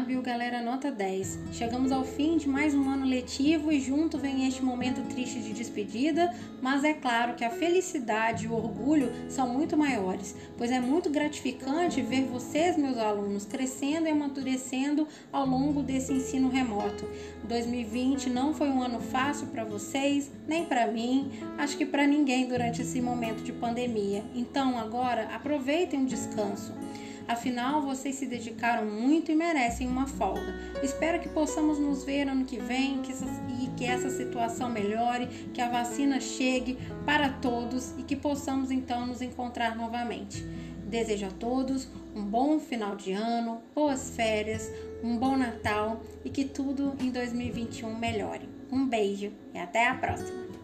viu, galera? Nota 10. Chegamos ao fim de mais um ano letivo e junto vem este momento triste de despedida, mas é claro que a felicidade e o orgulho são muito maiores, pois é muito gratificante ver vocês, meus alunos, crescendo e amadurecendo ao longo desse ensino remoto. 2020 não foi um ano fácil para vocês, nem para mim, acho que para ninguém durante esse momento de pandemia. Então, agora aproveitem um descanso. Afinal, vocês se dedicaram muito e merecem uma folga. Espero que possamos nos ver ano que vem que essa, e que essa situação melhore, que a vacina chegue para todos e que possamos então nos encontrar novamente. Desejo a todos um bom final de ano, boas férias, um bom Natal e que tudo em 2021 melhore. Um beijo e até a próxima!